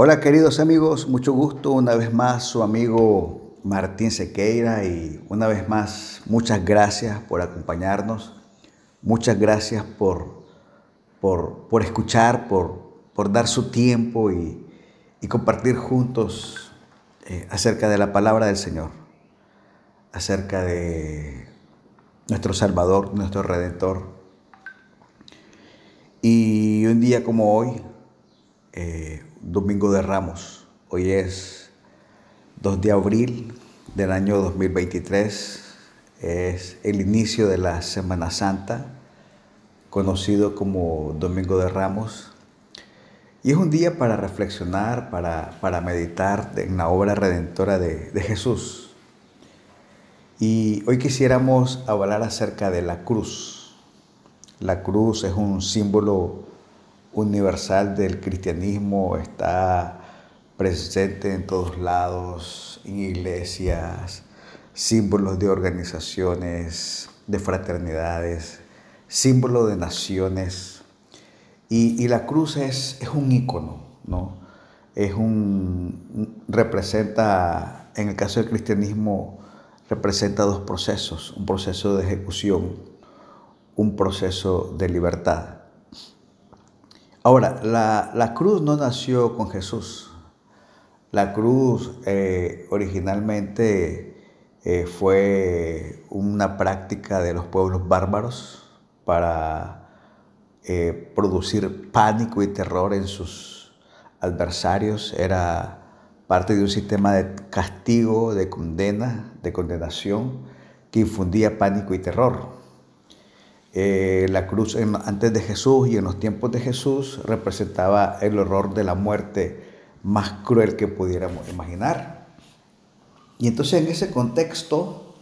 Hola queridos amigos, mucho gusto una vez más su amigo Martín Sequeira y una vez más muchas gracias por acompañarnos, muchas gracias por, por, escuchar, por, por, dar su tiempo y, compartir juntos eh, acerca de la palabra del Señor, acerca de nuestro Salvador, nuestro Redentor. Y un día como hoy, eh, Domingo de Ramos. Hoy es 2 de abril del año 2023. Es el inicio de la Semana Santa, conocido como Domingo de Ramos. Y es un día para reflexionar, para, para meditar en la obra redentora de, de Jesús. Y hoy quisiéramos hablar acerca de la cruz. La cruz es un símbolo universal del cristianismo está presente en todos lados, en iglesias, símbolos de organizaciones, de fraternidades, símbolos de naciones. Y, la cruz es, es un ícono, ¿no? Es un, representa, en el caso del cristianismo, representa dos procesos, un proceso de ejecución, un proceso de libertad. Ahora, la, cruz no nació con Jesús. La cruz eh, originalmente eh, fue una práctica de los pueblos bárbaros para eh, producir pánico y terror en sus adversarios. Era parte de un sistema de castigo, de condena, de condenación, que infundía pánico y terror. Eh, la cruz antes de Jesús y en los tiempos de Jesús representaba el horror de la muerte más cruel que pudiéramos imaginar. Y entonces en ese contexto,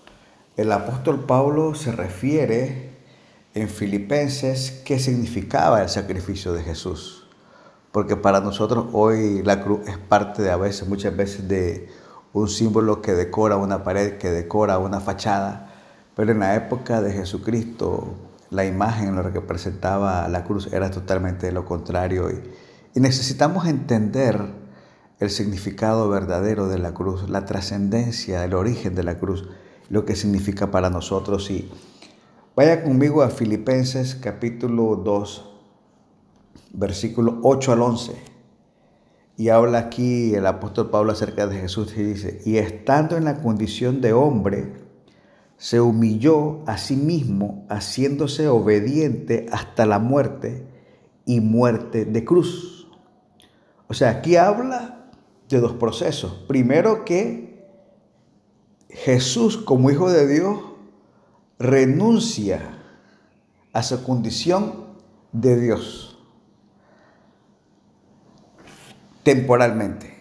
el apóstol Pablo se refiere en Filipenses qué significaba el sacrificio de Jesús. Porque para nosotros hoy la cruz es parte de a veces, muchas veces de un símbolo que decora una pared, que decora una fachada. Pero en la época de Jesucristo, la imagen, lo que presentaba la cruz era totalmente lo contrario. Y, necesitamos entender el significado verdadero de la cruz, la trascendencia, el origen de la cruz, lo que significa para nosotros. Y vaya conmigo a Filipenses capítulo 2, versículo 8 al 11. Y habla aquí el apóstol Pablo acerca de Jesús y dice, y estando en la condición de hombre, se humilló a sí mismo, haciéndose obediente hasta la muerte y muerte de cruz. O sea, aquí habla de dos procesos. Primero que Jesús como Hijo de Dios renuncia a su condición de Dios temporalmente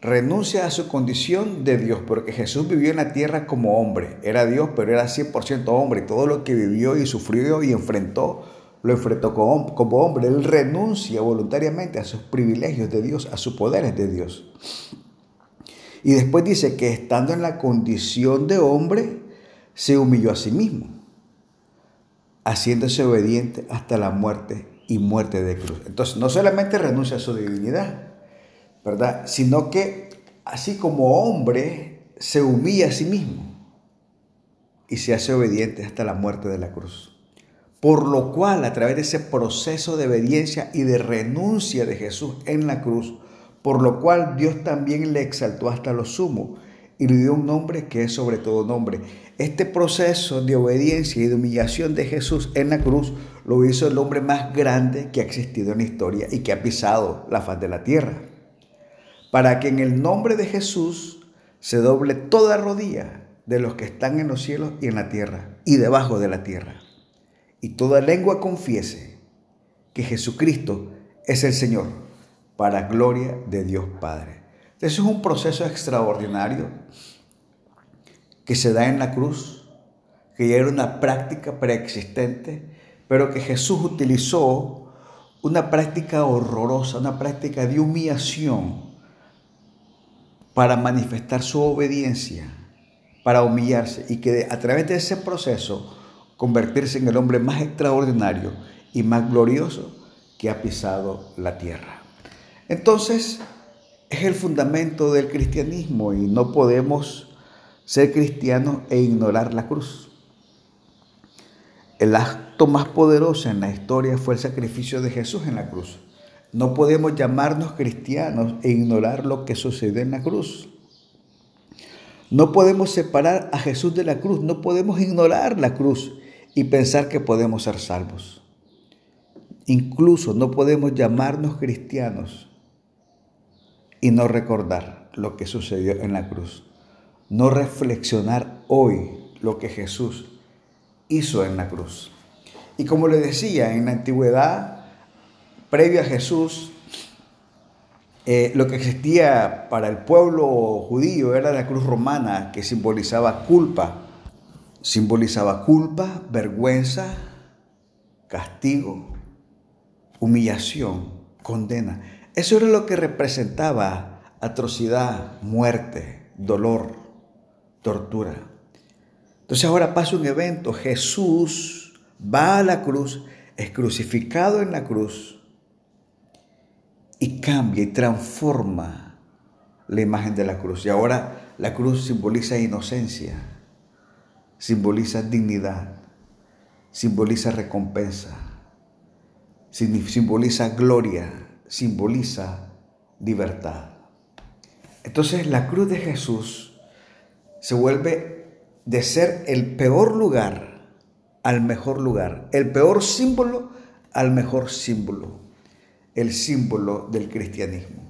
renuncia a su condición de Dios, porque Jesús vivió en la tierra como hombre, era Dios, pero era 100% hombre, todo lo que vivió y sufrió y enfrentó, lo enfrentó como hombre. Él renuncia voluntariamente a sus privilegios de Dios, a sus poderes de Dios. Y después dice que estando en la condición de hombre, se humilló a sí mismo, haciéndose obediente hasta la muerte y muerte de cruz. Entonces, no solamente renuncia a su divinidad, ¿verdad? Sino que así como hombre se humilla a sí mismo y se hace obediente hasta la muerte de la cruz. Por lo cual, a través de ese proceso de obediencia y de renuncia de Jesús en la cruz, por lo cual Dios también le exaltó hasta lo sumo y le dio un nombre que es sobre todo nombre. Este proceso de obediencia y de humillación de Jesús en la cruz lo hizo el hombre más grande que ha existido en la historia y que ha pisado la faz de la tierra para que en el nombre de Jesús se doble toda rodilla de los que están en los cielos y en la tierra y debajo de la tierra. Y toda lengua confiese que Jesucristo es el Señor, para gloria de Dios Padre. Eso es un proceso extraordinario que se da en la cruz, que ya era una práctica preexistente, pero que Jesús utilizó una práctica horrorosa, una práctica de humillación para manifestar su obediencia, para humillarse y que a través de ese proceso convertirse en el hombre más extraordinario y más glorioso que ha pisado la tierra. Entonces, es el fundamento del cristianismo y no podemos ser cristianos e ignorar la cruz. El acto más poderoso en la historia fue el sacrificio de Jesús en la cruz. No podemos llamarnos cristianos e ignorar lo que sucedió en la cruz. No podemos separar a Jesús de la cruz, no podemos ignorar la cruz y pensar que podemos ser salvos. Incluso no podemos llamarnos cristianos y no recordar lo que sucedió en la cruz. No reflexionar hoy lo que Jesús hizo en la cruz. Y como le decía, en la antigüedad, previo a Jesús, eh, lo que existía para el pueblo judío era la cruz romana que simbolizaba culpa. Simbolizaba culpa, vergüenza, castigo, humillación, condena. Eso era lo que representaba atrocidad, muerte, dolor, tortura. Entonces ahora pasa un evento. Jesús va a la cruz, es crucificado en la cruz y cambia y transforma la imagen de la cruz. Y ahora la cruz simboliza inocencia, simboliza dignidad, simboliza recompensa, simboliza gloria, simboliza libertad. Entonces la cruz de Jesús se vuelve de ser el peor lugar al mejor lugar, el peor símbolo al mejor símbolo, el símbolo del cristianismo.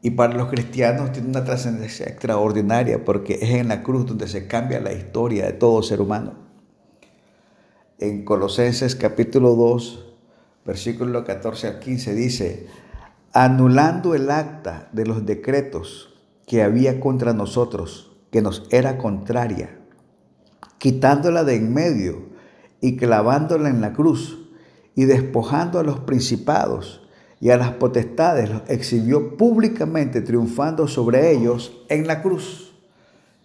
Y para los cristianos tiene una trascendencia extraordinaria porque es en la cruz donde se cambia la historia de todo ser humano. En Colosenses capítulo 2, versículo 14 al 15 dice, anulando el acta de los decretos que había contra nosotros, que nos era contraria, quitándola de en medio y clavándola en la cruz, y despojando a los principados y a las potestades, los exhibió públicamente, triunfando sobre ellos en la cruz.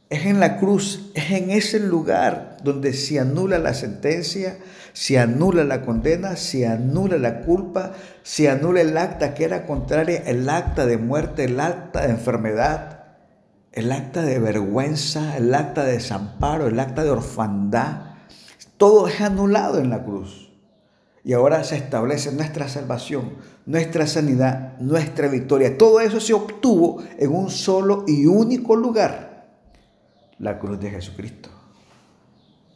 Es en la cruz, es en ese lugar donde se anula la sentencia, se anula la condena, se anula la culpa, se anula el acta que era contraria, el acta de muerte, el acta de enfermedad, el acta de vergüenza, el acta de desamparo, el acta de orfandad. Todo es anulado en la cruz. Y ahora se establece nuestra salvación, nuestra sanidad, nuestra victoria. Todo eso se obtuvo en un solo y único lugar la cruz de Jesucristo.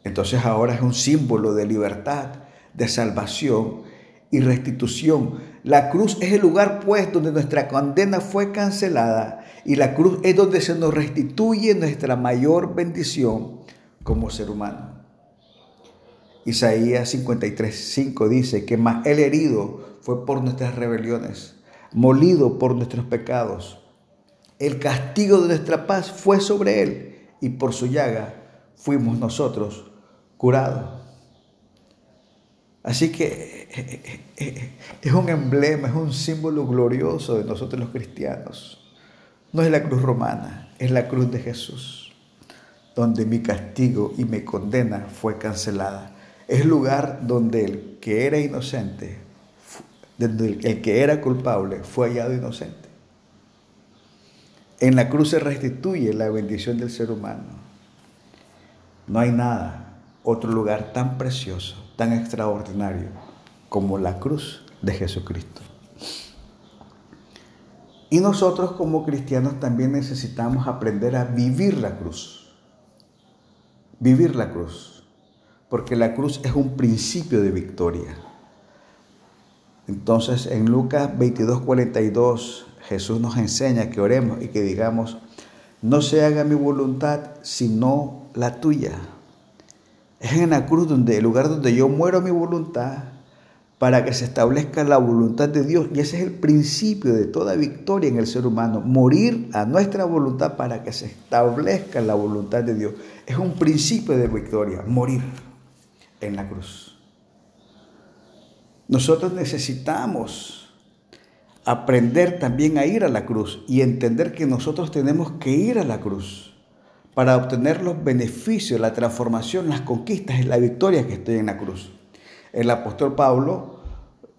Entonces ahora es un símbolo de libertad, de salvación y restitución. La cruz es el lugar pues donde nuestra condena fue cancelada y la cruz es donde se nos restituye nuestra mayor bendición como ser humano. Isaías 53:5 dice que más el herido fue por nuestras rebeliones, molido por nuestros pecados. El castigo de nuestra paz fue sobre él y por su llaga fuimos nosotros curados. Así que eh, eh, eh, es un emblema, es un símbolo glorioso de nosotros los cristianos. No es la cruz romana, es la cruz de Jesús, donde mi castigo y mi condena fue cancelada. Es lugar donde el que era inocente, donde el que era culpable fue hallado inocente. En la cruz se restituye la bendición del ser humano. No hay nada, otro lugar tan precioso, tan extraordinario como la cruz de Jesucristo. Y nosotros como cristianos también necesitamos aprender a vivir la cruz. Vivir la cruz. Porque la cruz es un principio de victoria. Entonces en Lucas 22, 42 Jesús nos enseña que oremos y que digamos, no se haga mi voluntad sino la tuya. Es en la cruz donde el lugar donde yo muero mi voluntad para que se establezca la voluntad de Dios. Y ese es el principio de toda victoria en el ser humano, morir a nuestra voluntad para que se establezca la voluntad de Dios. Es un principio de victoria, morir en la cruz. Nosotros necesitamos aprender también a ir a la cruz y entender que nosotros tenemos que ir a la cruz para obtener los beneficios, la transformación, las conquistas y la victoria que estoy en la cruz. El apóstol Pablo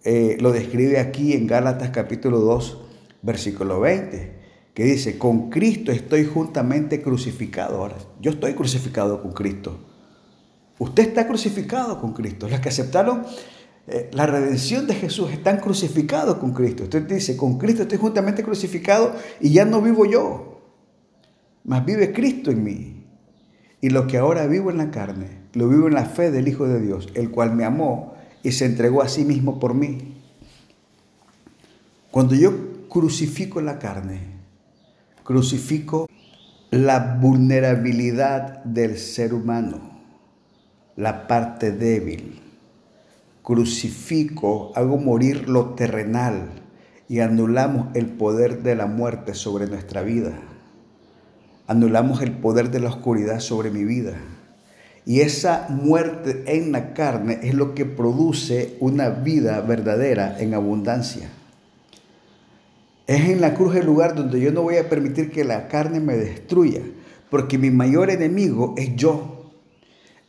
eh, lo describe aquí en Gálatas capítulo 2, versículo 20, que dice, con Cristo estoy juntamente crucificado. Ahora, yo estoy crucificado con Cristo. Usted está crucificado con Cristo. Los que aceptaron eh, la redención de Jesús están crucificados con Cristo. Usted dice, con Cristo estoy juntamente crucificado y ya no vivo yo, mas vive Cristo en mí. Y lo que ahora vivo en la carne, lo vivo en la fe del Hijo de Dios, el cual me amó y se entregó a sí mismo por mí. Cuando yo crucifico la carne, crucifico la vulnerabilidad del ser humano la parte débil. Crucifico, hago morir lo terrenal y anulamos el poder de la muerte sobre nuestra vida. Anulamos el poder de la oscuridad sobre mi vida. Y esa muerte en la carne es lo que produce una vida verdadera en abundancia. Es en la cruz el lugar donde yo no voy a permitir que la carne me destruya, porque mi mayor enemigo es yo.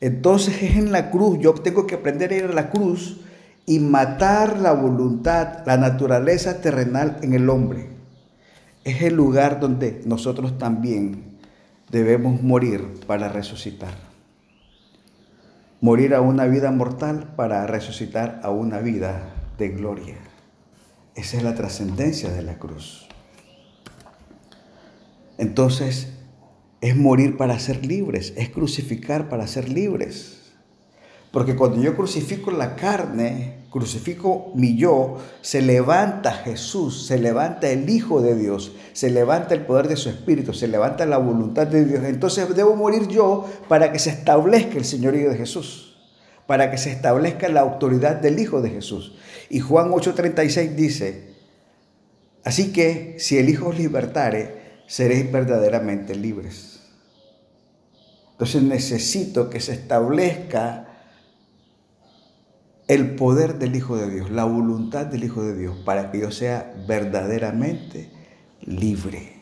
Entonces es en la cruz, yo tengo que aprender a ir a la cruz y matar la voluntad, la naturaleza terrenal en el hombre. Es el lugar donde nosotros también debemos morir para resucitar. Morir a una vida mortal para resucitar a una vida de gloria. Esa es la trascendencia de la cruz. Entonces, es morir para ser libres, es crucificar para ser libres. Porque cuando yo crucifico la carne, crucifico mi yo, se levanta Jesús, se levanta el Hijo de Dios, se levanta el poder de su Espíritu, se levanta la voluntad de Dios. Entonces debo morir yo para que se establezca el señorío de Jesús, para que se establezca la autoridad del Hijo de Jesús. Y Juan 8:36 dice, así que si el Hijo os libertare, seréis verdaderamente libres. Entonces necesito que se establezca el poder del Hijo de Dios, la voluntad del Hijo de Dios, para que yo sea verdaderamente libre.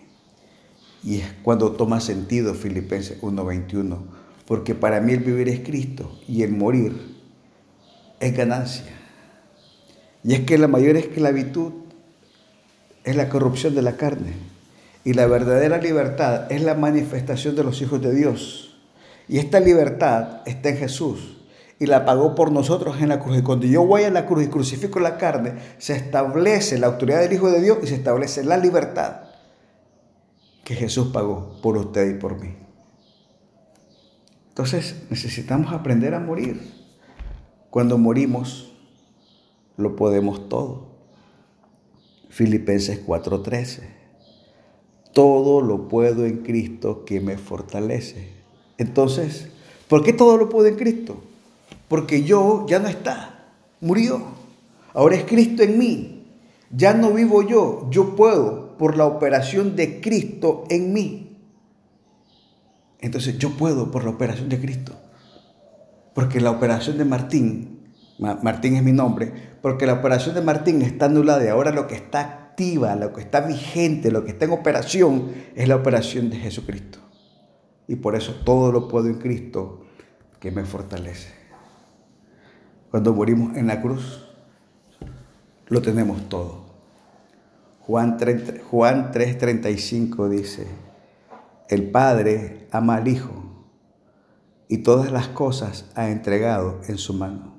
Y es cuando toma sentido Filipenses 1:21, porque para mí el vivir es Cristo y el morir es ganancia. Y es que la mayor esclavitud es la corrupción de la carne y la verdadera libertad es la manifestación de los hijos de Dios. Y esta libertad está en Jesús y la pagó por nosotros en la cruz. Y cuando yo voy a la cruz y crucifico la carne, se establece la autoridad del Hijo de Dios y se establece la libertad que Jesús pagó por usted y por mí. Entonces necesitamos aprender a morir. Cuando morimos, lo podemos todo. Filipenses 4:13. Todo lo puedo en Cristo que me fortalece. Entonces, ¿por qué todo lo puede en Cristo? Porque yo ya no está, murió. Ahora es Cristo en mí. Ya no vivo yo, yo puedo por la operación de Cristo en mí. Entonces yo puedo por la operación de Cristo. Porque la operación de Martín, Martín es mi nombre, porque la operación de Martín está anulada y ahora lo que está activa, lo que está vigente, lo que está en operación es la operación de Jesucristo y por eso todo lo puedo en Cristo que me fortalece. Cuando morimos en la cruz, lo tenemos todo. Juan 3:35 dice, el Padre ama al Hijo y todas las cosas ha entregado en su mano.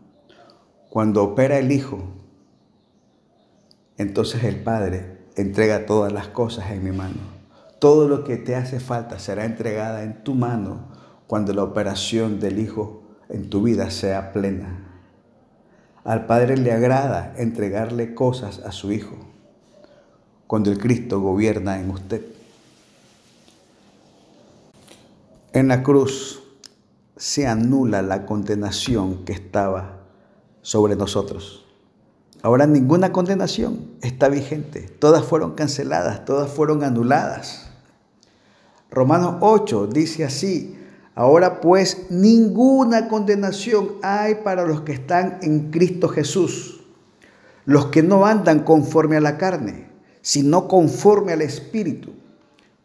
Cuando opera el Hijo, entonces el Padre entrega todas las cosas en mi mano. Todo lo que te hace falta será entregada en tu mano cuando la operación del Hijo en tu vida sea plena. Al Padre le agrada entregarle cosas a su Hijo cuando el Cristo gobierna en usted. En la cruz se anula la condenación que estaba sobre nosotros. Ahora ninguna condenación está vigente. Todas fueron canceladas, todas fueron anuladas. Romanos 8 dice así, ahora pues ninguna condenación hay para los que están en Cristo Jesús, los que no andan conforme a la carne, sino conforme al Espíritu,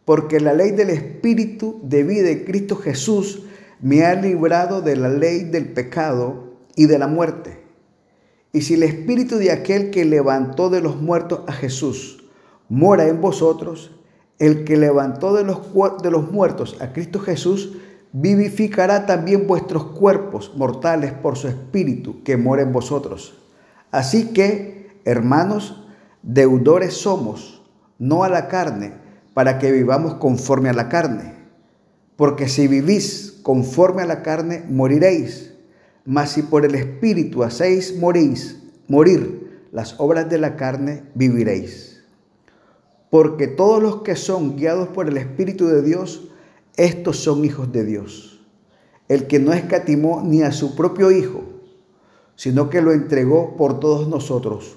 porque la ley del Espíritu de vida en Cristo Jesús me ha librado de la ley del pecado y de la muerte. Y si el Espíritu de aquel que levantó de los muertos a Jesús, mora en vosotros, el que levantó de los, de los muertos a Cristo Jesús, vivificará también vuestros cuerpos mortales por su Espíritu que mora en vosotros. Así que, hermanos, deudores somos, no a la carne, para que vivamos conforme a la carne. Porque si vivís conforme a la carne, moriréis. Mas si por el Espíritu hacéis morís, morir las obras de la carne, viviréis. Porque todos los que son guiados por el Espíritu de Dios, estos son hijos de Dios. El que no escatimó ni a su propio Hijo, sino que lo entregó por todos nosotros,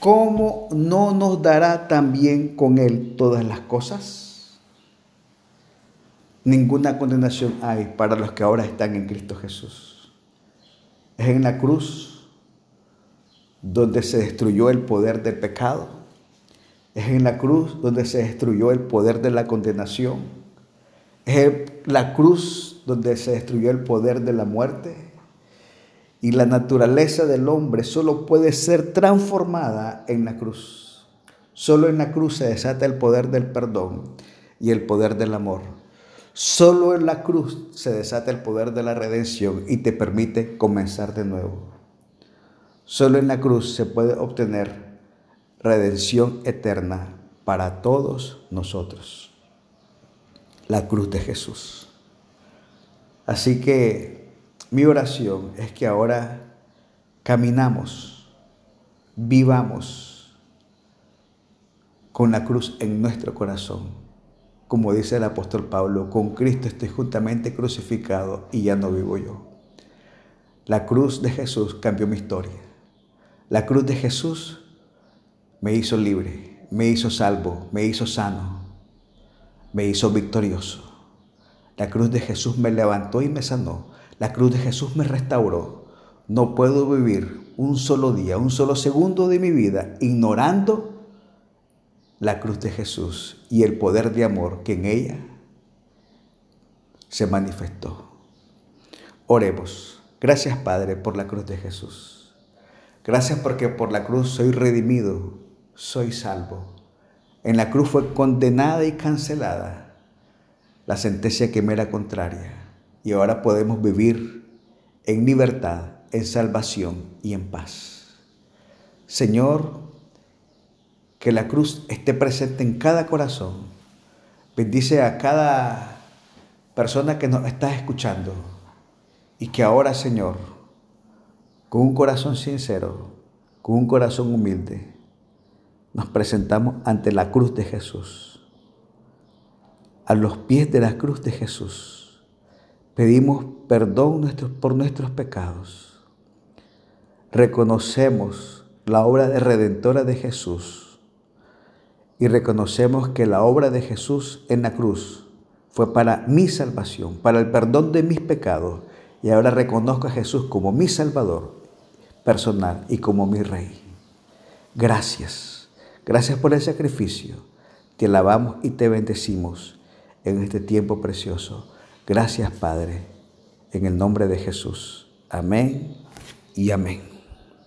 ¿cómo no nos dará también con Él todas las cosas? Ninguna condenación hay para los que ahora están en Cristo Jesús. Es en la cruz donde se destruyó el poder del pecado. Es en la cruz donde se destruyó el poder de la condenación es la cruz donde se destruyó el poder de la muerte. Y la naturaleza del hombre solo puede ser transformada en la cruz. Solo en la cruz se desata el poder del perdón y el poder del amor. Solo en la cruz se desata el poder de la redención y te permite comenzar de nuevo. Solo en la cruz se puede obtener redención eterna para todos nosotros la cruz de Jesús. Así que mi oración es que ahora caminamos, vivamos con la cruz en nuestro corazón. Como dice el apóstol Pablo, con Cristo estoy juntamente crucificado y ya no vivo yo. La cruz de Jesús cambió mi historia. La cruz de Jesús me hizo libre, me hizo salvo, me hizo sano, me hizo victorioso. La cruz de Jesús me levantó y me sanó. La cruz de Jesús me restauró. No puedo vivir un solo día, un solo segundo de mi vida ignorando la cruz de Jesús y el poder de amor que en ella se manifestó. Oremos. Gracias Padre por la cruz de Jesús. Gracias porque por la cruz soy redimido, soy salvo. En la cruz fue condenada y cancelada la sentencia que me era contraria. Y ahora podemos vivir en libertad, en salvación y en paz. Señor, que la cruz esté presente en cada corazón. Bendice a cada persona que nos está escuchando. Y que ahora, Señor, con un corazón sincero, con un corazón humilde, nos presentamos ante la cruz de Jesús. A los pies de la cruz de Jesús pedimos perdón por nuestros pecados. Reconocemos la obra de redentora de Jesús y reconocemos que la obra de Jesús en la cruz fue para mi salvación, para el perdón de mis pecados. Y ahora reconozco a Jesús como mi Salvador personal y como mi Rey. Gracias. Gracias por el sacrificio. Te alabamos y te bendecimos en este tiempo precioso. Gracias, Padre, en el nombre de Jesús. Amén y amén.